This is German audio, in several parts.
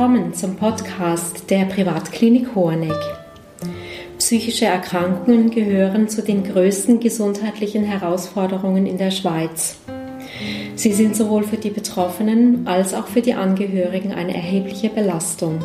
willkommen zum Podcast der Privatklinik Hoheneck. Psychische Erkrankungen gehören zu den größten gesundheitlichen Herausforderungen in der Schweiz. Sie sind sowohl für die Betroffenen als auch für die Angehörigen eine erhebliche Belastung.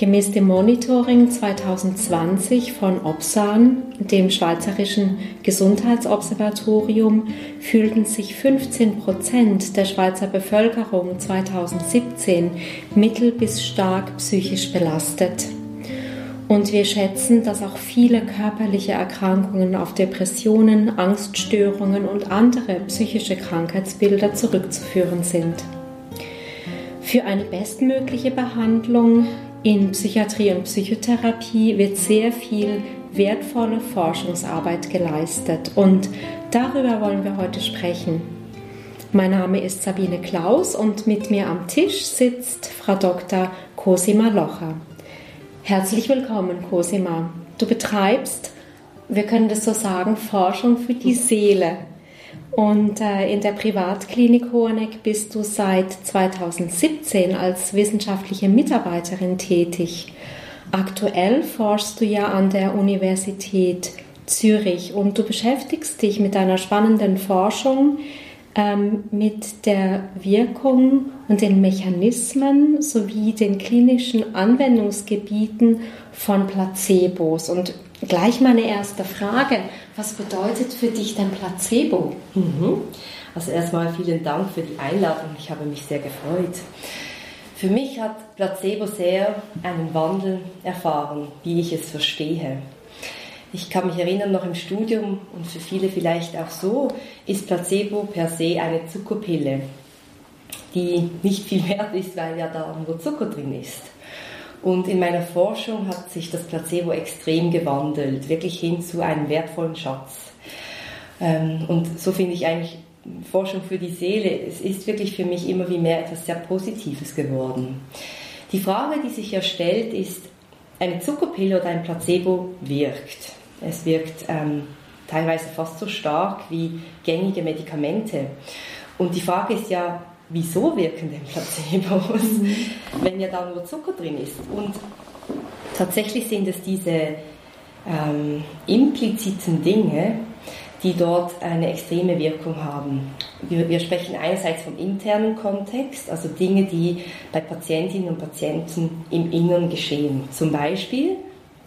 Gemäß dem Monitoring 2020 von OPSAN, dem Schweizerischen Gesundheitsobservatorium, fühlten sich 15 Prozent der Schweizer Bevölkerung 2017 mittel bis stark psychisch belastet. Und wir schätzen, dass auch viele körperliche Erkrankungen auf Depressionen, Angststörungen und andere psychische Krankheitsbilder zurückzuführen sind. Für eine bestmögliche Behandlung in Psychiatrie und Psychotherapie wird sehr viel wertvolle Forschungsarbeit geleistet und darüber wollen wir heute sprechen. Mein Name ist Sabine Klaus und mit mir am Tisch sitzt Frau Dr. Cosima Locher. Herzlich willkommen, Cosima. Du betreibst, wir können das so sagen, Forschung für die Seele. Und äh, in der Privatklinik Hoheneck bist du seit 2017 als wissenschaftliche Mitarbeiterin tätig. Aktuell forschst du ja an der Universität Zürich und du beschäftigst dich mit einer spannenden Forschung ähm, mit der Wirkung und den Mechanismen sowie den klinischen Anwendungsgebieten von Placebos. Und gleich meine erste Frage, was bedeutet für dich denn Placebo? Mhm. Also erstmal vielen Dank für die Einladung, ich habe mich sehr gefreut. Für mich hat Placebo sehr einen Wandel erfahren, wie ich es verstehe. Ich kann mich erinnern, noch im Studium und für viele vielleicht auch so, ist Placebo per se eine Zuckerpille, die nicht viel wert ist, weil ja da nur Zucker drin ist. Und in meiner Forschung hat sich das Placebo extrem gewandelt, wirklich hin zu einem wertvollen Schatz. Ähm, und so finde ich eigentlich Forschung für die Seele, es ist wirklich für mich immer wie mehr etwas sehr Positives geworden. Die Frage, die sich ja stellt, ist, eine Zuckerpille oder ein Placebo wirkt. Es wirkt ähm, teilweise fast so stark wie gängige Medikamente. Und die Frage ist ja, wieso wirken denn Placebos, mhm. wenn ja da nur Zucker drin ist? Und tatsächlich sind es diese ähm, impliziten Dinge, die dort eine extreme Wirkung haben. Wir, wir, sprechen einerseits vom internen Kontext, also Dinge, die bei Patientinnen und Patienten im Inneren geschehen. Zum Beispiel,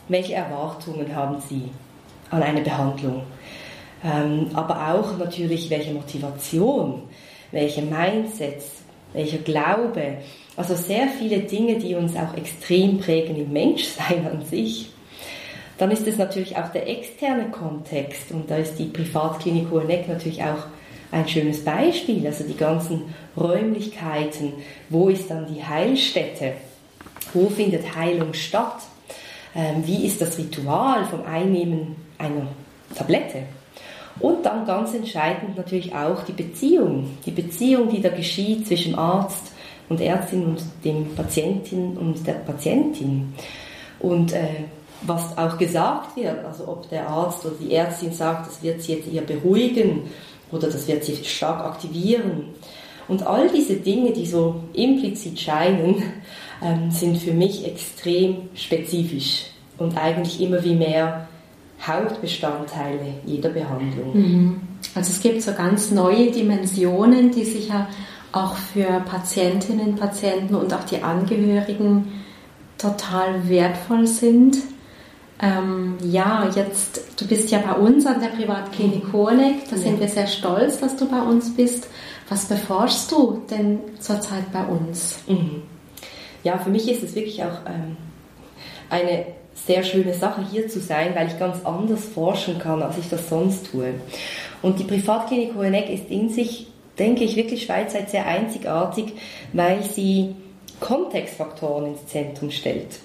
welche Erwartungen haben sie an eine Behandlung? Ähm, aber auch natürlich, welche Motivation, welche Mindsets, welcher Glaube. Also sehr viele Dinge, die uns auch extrem prägen im Menschsein an sich. Dann ist es natürlich auch der externe Kontext und da ist die Privatklinik Hoheneck natürlich auch ein schönes Beispiel. Also die ganzen Räumlichkeiten, wo ist dann die Heilstätte? Wo findet Heilung statt? Ähm, wie ist das Ritual vom Einnehmen einer Tablette? Und dann ganz entscheidend natürlich auch die Beziehung. Die Beziehung, die da geschieht zwischen Arzt und Ärztin und dem Patientin und der Patientin. Und äh, was auch gesagt wird, also ob der Arzt oder die Ärztin sagt, das wird sie jetzt eher beruhigen oder das wird sie stark aktivieren. Und all diese Dinge, die so implizit scheinen, ähm, sind für mich extrem spezifisch und eigentlich immer wie mehr Hauptbestandteile jeder Behandlung. Mhm. Also es gibt so ganz neue Dimensionen, die sicher auch für Patientinnen, Patienten und auch die Angehörigen total wertvoll sind. Ähm, ja, jetzt, du bist ja bei uns an der Privatklinik Hoheneck, da ja. sind wir sehr stolz, dass du bei uns bist. Was beforschst du denn zurzeit bei uns? Mhm. Ja, für mich ist es wirklich auch ähm, eine sehr schöne Sache hier zu sein, weil ich ganz anders forschen kann, als ich das sonst tue. Und die Privatklinik Hoheneck ist in sich, denke ich, wirklich schweizweit sehr einzigartig, weil sie Kontextfaktoren ins Zentrum stellt.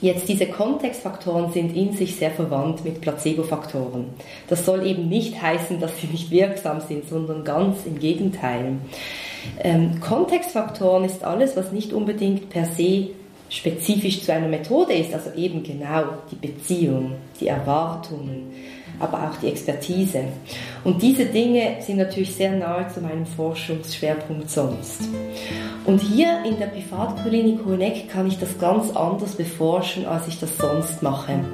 Jetzt diese Kontextfaktoren sind in sich sehr verwandt mit Placebo-Faktoren. Das soll eben nicht heißen, dass sie nicht wirksam sind, sondern ganz im Gegenteil. Ähm, Kontextfaktoren ist alles, was nicht unbedingt per se spezifisch zu einer Methode ist, also eben genau die Beziehung, die Erwartungen, aber auch die Expertise. Und diese Dinge sind natürlich sehr nahe zu meinem Forschungsschwerpunkt sonst. Und hier in der Privatklinik Hoheneck kann ich das ganz anders beforschen, als ich das sonst mache.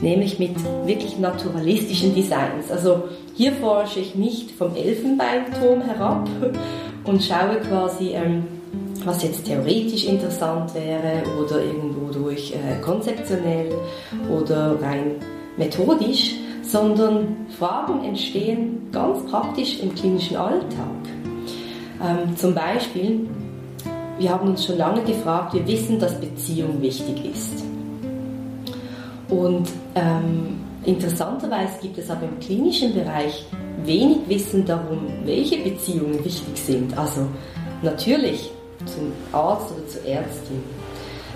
Nämlich mit wirklich naturalistischen Designs. Also hier forsche ich nicht vom Elfenbeinturm herab und schaue quasi, ähm, was jetzt theoretisch interessant wäre oder irgendwo durch äh, konzeptionell oder rein methodisch, sondern Fragen entstehen ganz praktisch im klinischen Alltag. Ähm, zum Beispiel, wir haben uns schon lange gefragt, wir wissen, dass Beziehung wichtig ist. Und ähm, interessanterweise gibt es aber im klinischen Bereich wenig Wissen darum, welche Beziehungen wichtig sind. Also natürlich zum Arzt oder zur Ärztin.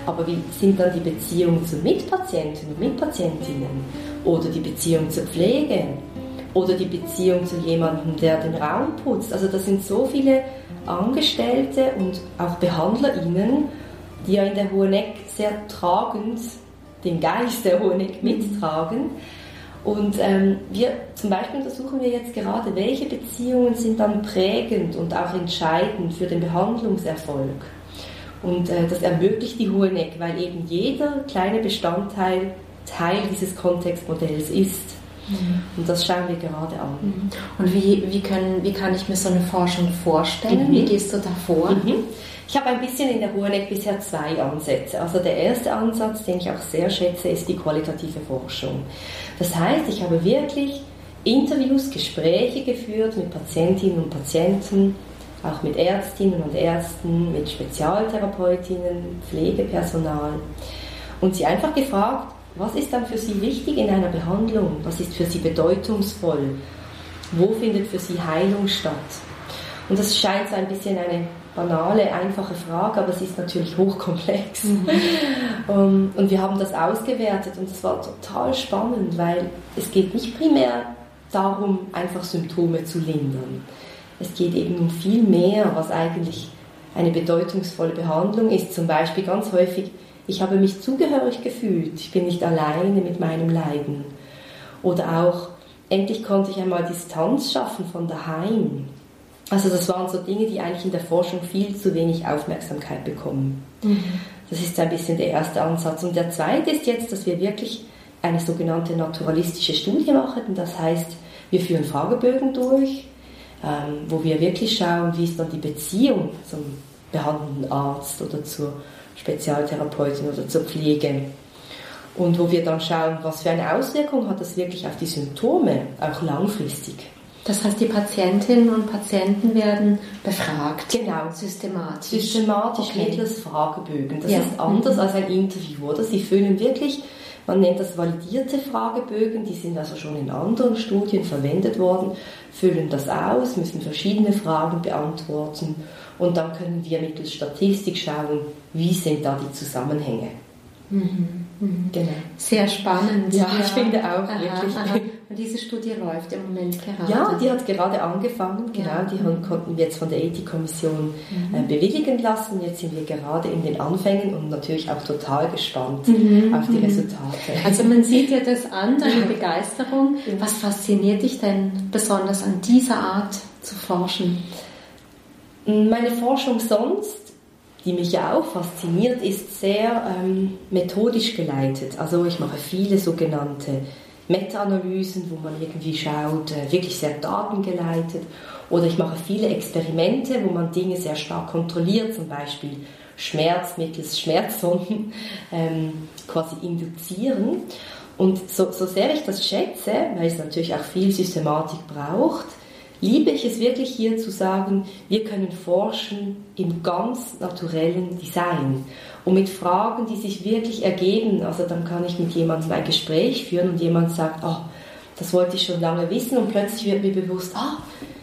Aber wie sind dann die Beziehungen zu Mitpatienten und Mitpatientinnen? Oder die Beziehung zur Pflege? Oder die Beziehung zu jemandem, der den Raum putzt? Also das sind so viele Angestellte und auch BehandlerInnen, die ja in der Hoheneck sehr tragend den Geist der Hoheneck mittragen. Und ähm, wir zum Beispiel untersuchen wir jetzt gerade, welche Beziehungen sind dann prägend und auch entscheidend für den Behandlungserfolg. Und äh, das ermöglicht die Hoheneck, weil eben jeder kleine Bestandteil Teil dieses Kontextmodells ist. Mhm. Und das schauen wir gerade an. Mhm. Und wie, wie, können, wie kann ich mir so eine Forschung vorstellen? Mhm. Wie gehst du da vor? Mhm. Ich habe ein bisschen in der Hoheneck bisher zwei Ansätze. Also der erste Ansatz, den ich auch sehr schätze, ist die qualitative Forschung. Das heißt, ich habe wirklich Interviews, Gespräche geführt mit Patientinnen und Patienten, auch mit Ärztinnen und Ärzten, mit Spezialtherapeutinnen, Pflegepersonal und sie einfach gefragt, was ist dann für sie wichtig in einer Behandlung? Was ist für sie bedeutungsvoll? Wo findet für sie Heilung statt? Und das scheint so ein bisschen eine banale, einfache Frage, aber sie ist natürlich hochkomplex. Mhm. Um, und wir haben das ausgewertet und es war total spannend, weil es geht nicht primär darum, einfach Symptome zu lindern. Es geht eben um viel mehr, was eigentlich eine bedeutungsvolle Behandlung ist. Zum Beispiel ganz häufig, ich habe mich zugehörig gefühlt, ich bin nicht alleine mit meinem Leiden. Oder auch, endlich konnte ich einmal Distanz schaffen von daheim. Also das waren so Dinge, die eigentlich in der Forschung viel zu wenig Aufmerksamkeit bekommen. Mhm. Das ist ein bisschen der erste Ansatz. Und der zweite ist jetzt, dass wir wirklich eine sogenannte naturalistische Studie machen. Das heißt, wir führen Fragebögen durch, ähm, wo wir wirklich schauen, wie ist dann die Beziehung zum behandelnden Arzt oder zur Spezialtherapeutin oder zur Pflege. Und wo wir dann schauen, was für eine Auswirkung hat das wirklich auf die Symptome, auch langfristig. Das heißt, die Patientinnen und Patienten werden befragt. Genau. Systematisch. Systematisch okay. mittels Fragebögen. Das ja. ist anders mhm. als ein Interview, oder? Sie füllen wirklich, man nennt das validierte Fragebögen, die sind also schon in anderen Studien verwendet worden, füllen das aus, müssen verschiedene Fragen beantworten und dann können wir mittels Statistik schauen, wie sind da die Zusammenhänge. Mhm. Mhm. Genau. Sehr spannend. Ja, ja. ich finde auch aha, wirklich. Aha. Und diese Studie läuft im Moment gerade. Ja, die hat gerade angefangen, genau. Ja. Die mhm. konnten wir jetzt von der Ethikkommission mhm. äh, bewilligen lassen. Jetzt sind wir gerade in den Anfängen und natürlich auch total gespannt mhm. auf die mhm. Resultate. Also man sieht ja das an, deine Begeisterung. Was fasziniert dich denn besonders an dieser Art zu forschen? Meine Forschung sonst die mich ja auch fasziniert, ist sehr ähm, methodisch geleitet. Also ich mache viele sogenannte Meta-Analysen, wo man irgendwie schaut, äh, wirklich sehr datengeleitet. Oder ich mache viele Experimente, wo man Dinge sehr stark kontrolliert, zum Beispiel Schmerz mittels Schmerzsonden ähm, quasi induzieren. Und so, so sehr ich das schätze, weil es natürlich auch viel Systematik braucht, liebe ich es wirklich hier zu sagen, wir können forschen im ganz naturellen Design und mit Fragen, die sich wirklich ergeben. Also dann kann ich mit jemandem ein Gespräch führen und jemand sagt, oh, das wollte ich schon lange wissen und plötzlich wird mir bewusst, ah,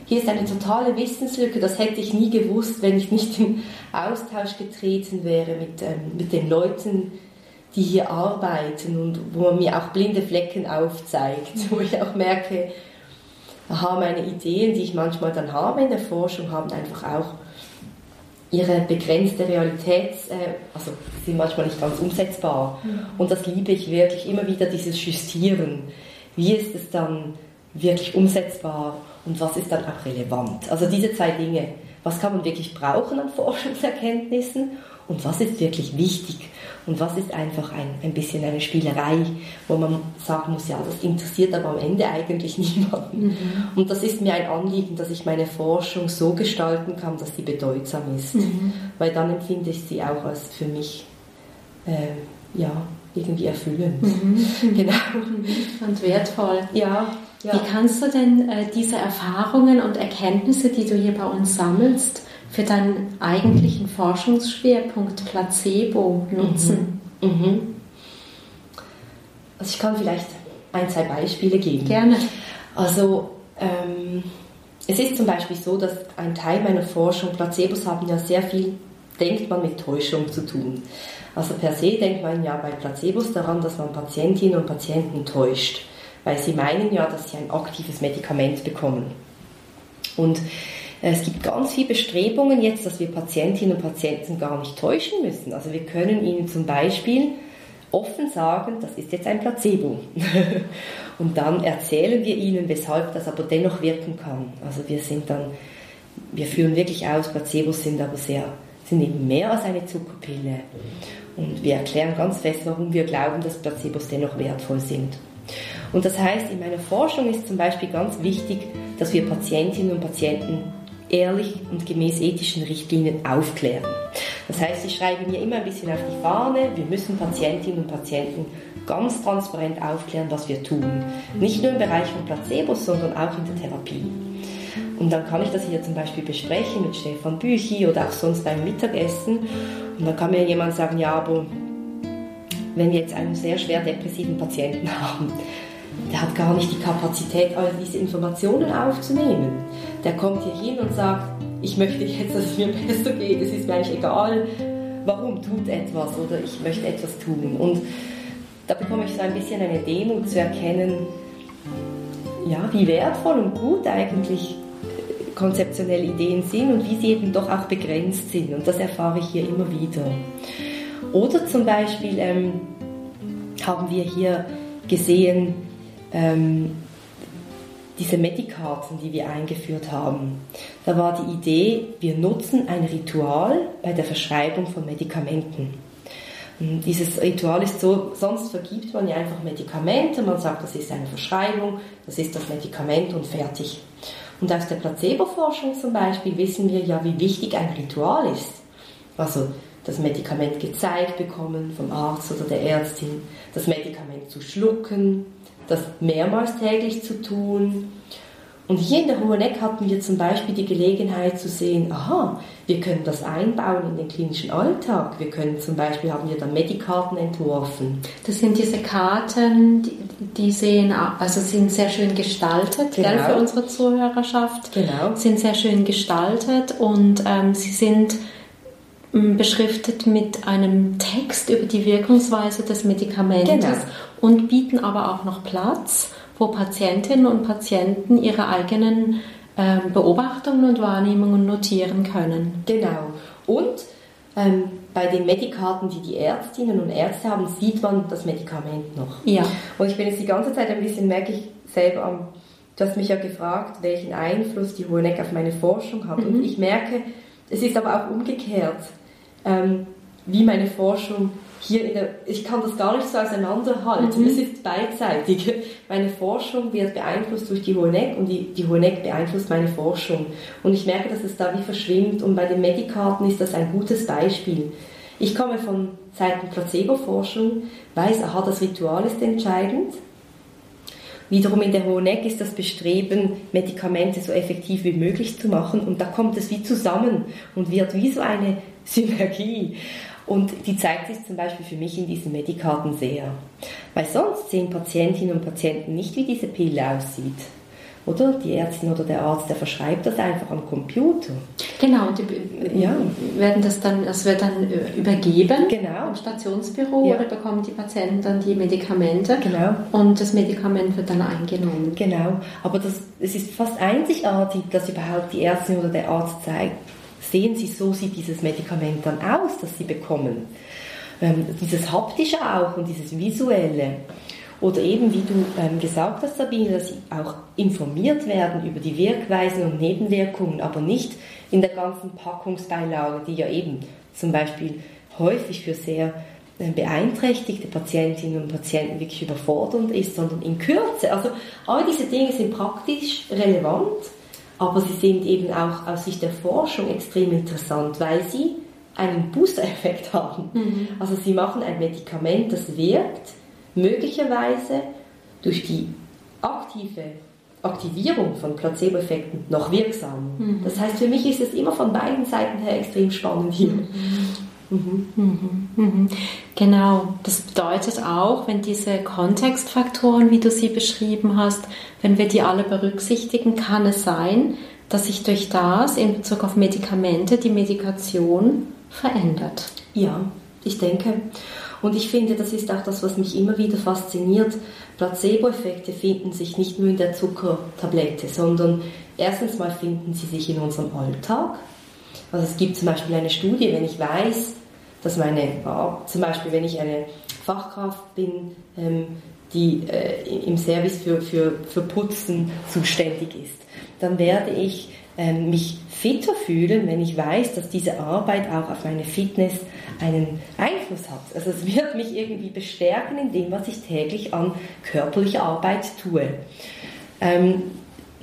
hier ist eine totale Wissenslücke, das hätte ich nie gewusst, wenn ich nicht in Austausch getreten wäre mit, ähm, mit den Leuten, die hier arbeiten und wo man mir auch blinde Flecken aufzeigt, wo ich auch merke, aha, meine Ideen, die ich manchmal dann habe in der Forschung, haben einfach auch ihre begrenzte Realität, äh, also sind manchmal nicht ganz umsetzbar. Mhm. Und das liebe ich wirklich, immer wieder dieses Justieren. wie ist es dann wirklich umsetzbar und was ist dann auch relevant. Also diese zwei Dinge, was kann man wirklich brauchen an Forschungserkenntnissen und was ist wirklich wichtig und was ist einfach ein, ein bisschen eine Spielerei, wo man sagen muss, ja, das interessiert aber am Ende eigentlich niemanden. Mhm. Und das ist mir ein Anliegen, dass ich meine Forschung so gestalten kann, dass sie bedeutsam ist, mhm. weil dann empfinde ich sie auch als für mich, äh, ja, irgendwie erfüllend. Mhm. Genau. Und wertvoll. Ja. Ja. Wie kannst du denn äh, diese Erfahrungen und Erkenntnisse, die du hier bei uns sammelst, für deinen eigentlichen Forschungsschwerpunkt Placebo nutzen? Mhm. Mhm. Also ich kann vielleicht ein, zwei Beispiele geben. Gerne. Also ähm, es ist zum Beispiel so, dass ein Teil meiner Forschung, Placebos haben ja sehr viel, denkt man, mit Täuschung zu tun. Also per se denkt man ja bei Placebos daran, dass man Patientinnen und Patienten täuscht weil sie meinen ja, dass sie ein aktives Medikament bekommen. Und es gibt ganz viele Bestrebungen jetzt, dass wir Patientinnen und Patienten gar nicht täuschen müssen. Also wir können ihnen zum Beispiel offen sagen, das ist jetzt ein Placebo. und dann erzählen wir ihnen, weshalb das aber dennoch wirken kann. Also wir sind dann, wir führen wirklich aus, Placebos sind aber sehr, sind eben mehr als eine Zuckerpille. Und wir erklären ganz fest, warum wir glauben, dass Placebos dennoch wertvoll sind. Und das heißt, in meiner Forschung ist zum Beispiel ganz wichtig, dass wir Patientinnen und Patienten ehrlich und gemäß ethischen Richtlinien aufklären. Das heißt, ich schreibe mir immer ein bisschen auf die Fahne, wir müssen Patientinnen und Patienten ganz transparent aufklären, was wir tun. Nicht nur im Bereich von Placebos, sondern auch in der Therapie. Und dann kann ich das hier zum Beispiel besprechen mit Stefan Büchi oder auch sonst beim Mittagessen. Und dann kann mir jemand sagen, ja, aber wenn wir jetzt einen sehr schwer depressiven Patienten haben, der hat gar nicht die Kapazität, all diese Informationen aufzunehmen. Der kommt hier hin und sagt, ich möchte jetzt, dass es mir besser geht, es ist mir eigentlich egal, warum tut etwas oder ich möchte etwas tun. Und da bekomme ich so ein bisschen eine Demut zu erkennen, ja, wie wertvoll und gut eigentlich konzeptionelle Ideen sind und wie sie eben doch auch begrenzt sind. Und das erfahre ich hier immer wieder. Oder zum Beispiel ähm, haben wir hier gesehen, ähm, diese Medikarten, die wir eingeführt haben. Da war die Idee, wir nutzen ein Ritual bei der Verschreibung von Medikamenten. Und dieses Ritual ist so, sonst vergibt man ja einfach Medikamente, man sagt, das ist eine Verschreibung, das ist das Medikament und fertig. Und aus der Placebo-Forschung zum Beispiel wissen wir ja, wie wichtig ein Ritual ist. Also das Medikament gezeigt bekommen vom Arzt oder der Ärztin, das Medikament zu schlucken, das mehrmals täglich zu tun. Und hier in der Hoheneck hatten wir zum Beispiel die Gelegenheit zu sehen, aha, wir können das einbauen in den klinischen Alltag. Wir können zum Beispiel, haben wir dann Medikarten entworfen. Das sind diese Karten, die, die sehen, also sind sehr schön gestaltet genau. gell, für unsere Zuhörerschaft. Genau. Sind sehr schön gestaltet und ähm, sie sind beschriftet mit einem Text über die Wirkungsweise des Medikamentes genau. und bieten aber auch noch Platz, wo Patientinnen und Patienten ihre eigenen äh, Beobachtungen und Wahrnehmungen notieren können. Genau. Und ähm, bei den Medikarten, die die Ärztinnen und Ärzte haben, sieht man das Medikament noch. Ja. Und ich bin jetzt die ganze Zeit ein bisschen, merke ich selber am, du hast mich ja gefragt, welchen Einfluss die Hoheneck auf meine Forschung hat. Mhm. Und ich merke, es ist aber auch umgekehrt ähm, wie meine Forschung hier in der, ich kann das gar nicht so auseinanderhalten. Mhm. Es ist beidseitig. Meine Forschung wird beeinflusst durch die Hoheneck und die, die Hoheneck beeinflusst meine Forschung. Und ich merke, dass es da wie verschwimmt und bei den Medikarten ist das ein gutes Beispiel. Ich komme von Seiten Placebo-Forschung, weiß, aha, das Ritual ist entscheidend. Wiederum in der Hoheneck ist das Bestreben, Medikamente so effektiv wie möglich zu machen und da kommt es wie zusammen und wird wie so eine Synergie. Und die zeigt sich zum Beispiel für mich in diesen Medikarten sehr. Weil sonst sehen Patientinnen und Patienten nicht, wie diese Pille aussieht. Oder die Ärztin oder der Arzt, der verschreibt das einfach am Computer. Genau, die ja. werden das dann, das wird dann übergeben genau. im Stationsbüro ja. oder bekommen die Patienten dann die Medikamente genau. und das Medikament wird dann eingenommen. Genau, aber das, es ist fast einzigartig, dass überhaupt die Ärztin oder der Arzt zeigt, sehen Sie, so sieht dieses Medikament dann aus, das Sie bekommen. Ähm, dieses haptische auch und dieses visuelle. Oder eben, wie du ähm, gesagt hast, Sabine, dass sie auch informiert werden über die Wirkweisen und Nebenwirkungen, aber nicht in der ganzen Packungsbeilage, die ja eben zum Beispiel häufig für sehr äh, beeinträchtigte Patientinnen und Patienten wirklich überfordernd ist, sondern in Kürze. Also all diese Dinge sind praktisch relevant, aber sie sind eben auch aus Sicht der Forschung extrem interessant, weil sie einen Booster-Effekt haben. Mhm. Also sie machen ein Medikament, das wirkt, möglicherweise durch die aktive Aktivierung von Placebo-Effekten noch wirksam. Mhm. Das heißt, für mich ist es immer von beiden Seiten her extrem spannend hier. Mhm. Mhm. mhm. Mhm. Genau, das bedeutet auch, wenn diese Kontextfaktoren, wie du sie beschrieben hast, wenn wir die alle berücksichtigen, kann es sein, dass sich durch das in Bezug auf Medikamente die Medikation verändert. Ja, ich denke. Und ich finde, das ist auch das, was mich immer wieder fasziniert. Placebo-Effekte finden sich nicht nur in der Zuckertablette, sondern erstens mal finden sie sich in unserem Alltag. Also es gibt zum Beispiel eine Studie, wenn ich weiß, dass meine, zum Beispiel wenn ich eine Fachkraft bin, ähm, die äh, im Service für, für, für Putzen zuständig ist, dann werde ich ähm, mich fitter fühlen, wenn ich weiß, dass diese Arbeit auch auf meine Fitness einen Einfluss hat. Also es wird mich irgendwie bestärken in dem, was ich täglich an körperlicher Arbeit tue. Ähm,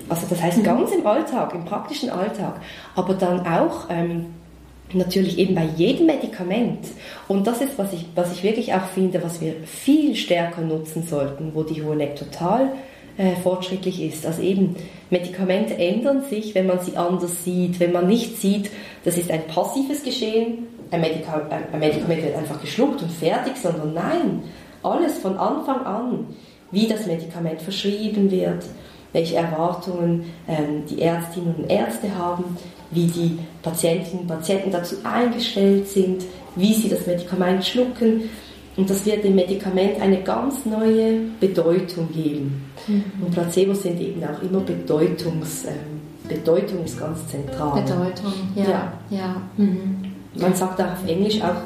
also das heißt mhm. ganz im Alltag, im praktischen Alltag, aber dann auch ähm, natürlich eben bei jedem Medikament. Und das ist, was ich, was ich wirklich auch finde, was wir viel stärker nutzen sollten, wo die Hoheneck total äh, fortschrittlich ist. Also eben, Medikamente ändern sich, wenn man sie anders sieht, wenn man nicht sieht, das ist ein passives Geschehen, ein, Medika ein Medikament wird einfach geschluckt und fertig, sondern nein, alles von Anfang an, wie das Medikament verschrieben wird, welche Erwartungen ähm, die Ärztinnen und Ärzte haben, wie die Patientinnen und Patienten dazu eingestellt sind, wie sie das Medikament schlucken. Und das wird dem Medikament eine ganz neue Bedeutung geben. Mhm. Und Placebos sind eben auch immer Bedeutungs, äh, Bedeutung ist ganz zentral. Bedeutung, ja. ja. ja. Mhm. Man sagt auch auf Englisch auch,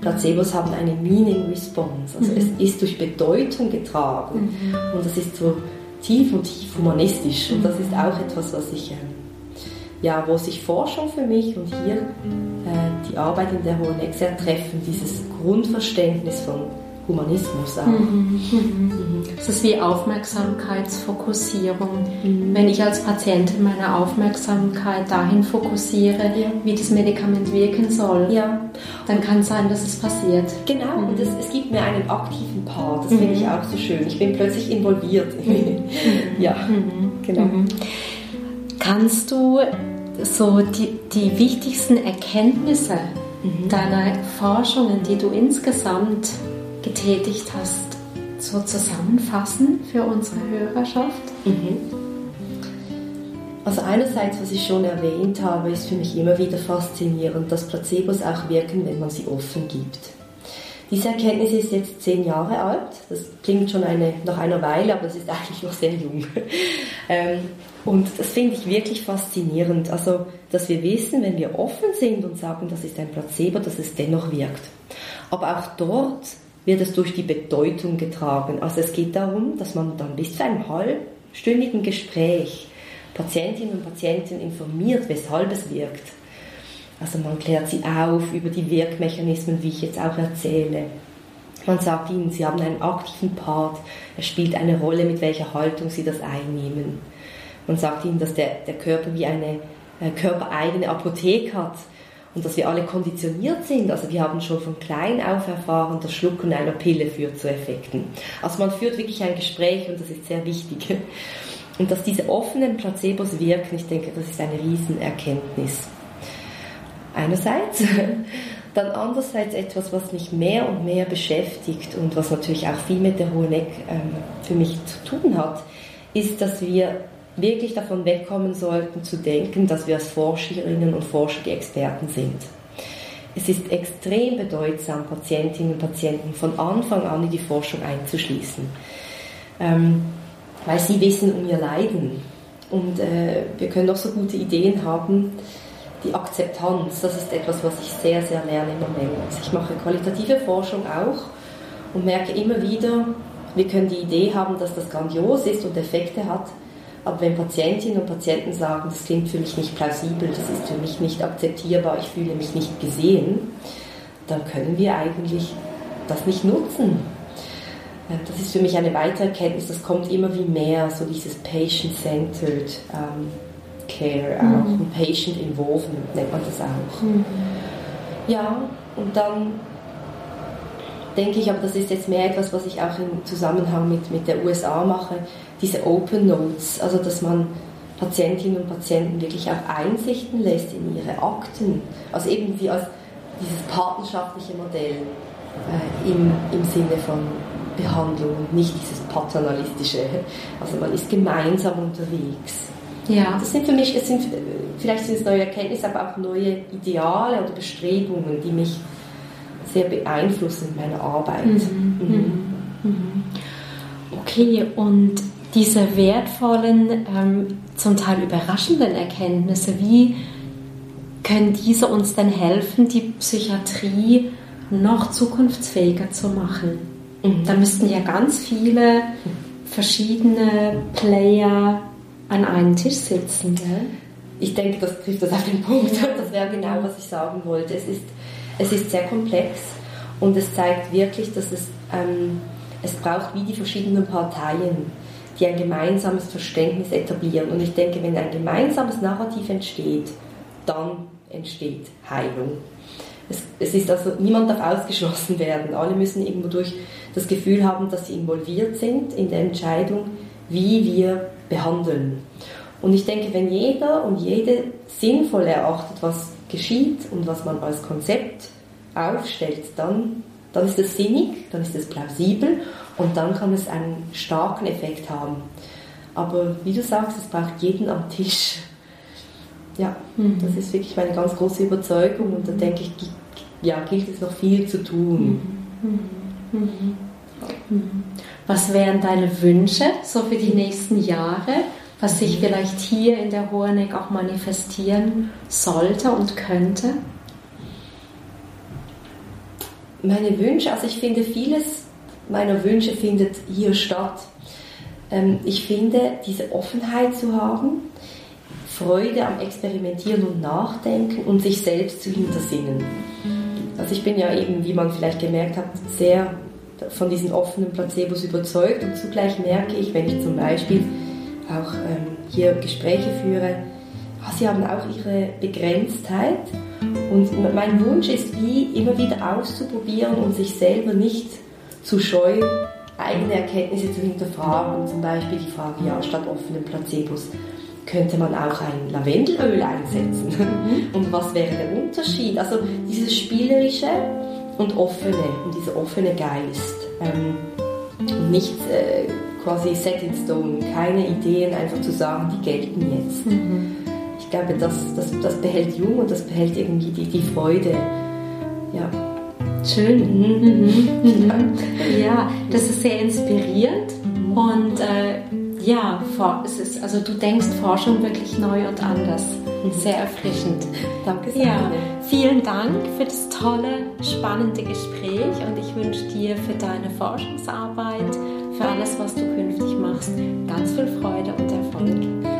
Placebos haben eine Meaning Response. Also mhm. es ist durch Bedeutung getragen. Mhm. Und das ist so tief und tief humanistisch. Und das ist auch etwas, was ich, äh, ja, wo sich Forschung für mich und hier äh, die Arbeit in der Hoheneck sehr treffen, dieses Grundverständnis von Humanismus auch. Mhm, mhm. Mhm. Das ist wie Aufmerksamkeitsfokussierung. Mhm. Wenn ich als Patientin meine Aufmerksamkeit dahin fokussiere, ja. wie das Medikament wirken soll, ja. dann kann es sein, dass es passiert. Genau, mhm. und es, es, gibt mir einen aktiven Part, das finde ich auch so schön. Ich bin plötzlich involviert. ja, genau. Kannst du so die, die wichtigsten Erkenntnisse deiner Forschungen, die du insgesamt getätigt hast, so zusammenfassen für unsere Hörerschaft? Mhm. Also einerseits, was ich schon erwähnt habe, ist für mich immer wieder faszinierend, dass Placebos auch wirken, wenn man sie offen gibt. Diese Erkenntnis ist jetzt zehn Jahre alt. Das klingt schon eine, nach einer Weile, aber es ist eigentlich noch sehr jung. Ähm, und das finde ich wirklich faszinierend. Also, dass wir wissen, wenn wir offen sind und sagen, das ist ein Placebo, dass es dennoch wirkt. Aber auch dort wird es durch die Bedeutung getragen. Also es geht darum, dass man dann bis zu einem halbstündigen Gespräch Patientinnen und Patienten informiert, weshalb es wirkt. Also man klärt sie auf über die Wirkmechanismen, wie ich jetzt auch erzähle. Man sagt ihnen, sie haben einen aktiven Part, es spielt eine Rolle, mit welcher Haltung sie das einnehmen. Man sagt ihnen, dass der, der Körper wie eine äh, körpereigene Apotheke hat und dass wir alle konditioniert sind. Also wir haben schon von klein auf erfahren, das Schlucken einer Pille führt zu Effekten. Also man führt wirklich ein Gespräch und das ist sehr wichtig. Und dass diese offenen Placebos wirken, ich denke, das ist eine Riesenerkenntnis. Einerseits. Dann andererseits etwas, was mich mehr und mehr beschäftigt und was natürlich auch viel mit der Hoheneck ähm, für mich zu tun hat, ist, dass wir wirklich davon wegkommen sollten zu denken, dass wir als Forscherinnen und Forscher die Experten sind. Es ist extrem bedeutsam, Patientinnen und Patienten von Anfang an in die Forschung einzuschließen, ähm, weil sie wissen um ihr Leiden. Und äh, wir können noch so gute Ideen haben. Die Akzeptanz, das ist etwas, was ich sehr, sehr lerne im Moment. Ich mache qualitative Forschung auch und merke immer wieder, wir können die Idee haben, dass das grandios ist und Effekte hat, aber wenn Patientinnen und Patienten sagen, das klingt für mich nicht plausibel, das ist für mich nicht akzeptierbar, ich fühle mich nicht gesehen, dann können wir eigentlich das nicht nutzen. Äh, das ist für mich eine weitere Erkenntnis, das kommt immer wie mehr, so dieses Patient-Centered ähm, Care auch mhm. und Patient Involvement nennt man das auch. Mhm. Ja, und dann denke ich, aber das ist jetzt mehr etwas, was ich auch im Zusammenhang mit, mit der USA mache, diese Open Notes, also dass man Patientinnen und Patienten wirklich auch Einsichten lässt in ihre Akten, also eben wie als dieses partnerschaftliche Modell äh, im, im Sinne von Behandlung und nicht dieses paternalistische, also man ist gemeinsam unterwegs. Ja. Das sind für mich, es sind, vielleicht sind es neue Erkenntnisse, aber auch neue Ideale oder Bestrebungen, die mich sehr beeinflussen in meiner Arbeit. Mhm. Mhm. Mhm. Okay, und diese wertvollen, ähm, zum Teil überraschenden Erkenntnisse, wie können diese uns denn helfen, die Psychiatrie noch zukunftsfähiger zu machen? Mhm. Da müssten ja ganz viele verschiedene Player an einem Tisch sitzen. Gell? Ich denke, das trifft das auf den Punkt. Das wäre genau, was ich sagen wollte. Es ist, es ist sehr komplex und es zeigt wirklich, dass es, ähm, es braucht wie die verschiedenen Parteien, die ein gemeinsames Verständnis etablieren. Und ich denke, wenn ein gemeinsames Narrativ entsteht, dann entsteht Heilung. Es, es ist also, niemand darf ausgeschlossen werden. Alle müssen irgendwo durch das Gefühl haben, dass sie involviert sind in der Entscheidung, wie wir behandeln. Und ich denke, wenn jeder und jede sinnvoll erachtet, was geschieht und was man als Konzept aufstellt, dann, dann ist es sinnig, dann ist es plausibel und dann kann es einen starken Effekt haben. Aber wie du sagst, es braucht jeden am Tisch. Ja, mhm. das ist wirklich meine ganz große Überzeugung und da denke ich, ja, gilt es noch viel zu tun. Mhm. Mhm. mhm. Was wären deine Wünsche so für die nächsten Jahre, was sich vielleicht hier in der Hoheneck auch manifestieren sollte und könnte? Meine Wünsche, also ich finde vieles meiner Wünsche findet hier statt. Ähm, ich finde, diese Offenheit zu haben, Freude am Experimentieren und Nachdenken und sich selbst zu hintersinnen. Also ich bin ja eben, wie man vielleicht gemerkt hat, sehr von diesen offenen Placebos überzeugt und zugleich merke ich, wenn ich zum Beispiel auch ähm, hier Gespräche führe, ah, sie haben auch ihre Begrenztheit und mein Wunsch ist wie immer wieder auszuprobieren und sich selber nicht zu scheuen, eigene Erkenntnisse zu hinterfragen. Zum Beispiel die Frage, ja, statt offenen Placebos könnte man auch ein Lavendelöl einsetzen. Mhm. Und was wäre der Unterschied? Also dieses spielerische und offene und dieser offene Geist. Ähm, und nicht äh, quasi set in stone, keine Ideen einfach zu sagen, die gelten jetzt. Mhm. Ich glaube, das, das, das behält jung und das behält irgendwie die, die Freude. Ja. Schön. Mhm. Mhm. Ja, das ist sehr inspirierend und äh, ja, es ist, also du denkst Forschung wirklich neu und anders. Sehr erfrischend. Danke sehr. Ja, vielen Dank für das tolle, spannende Gespräch und ich wünsche dir für deine Forschungsarbeit, für alles, was du künftig machst, ganz viel Freude und Erfolg.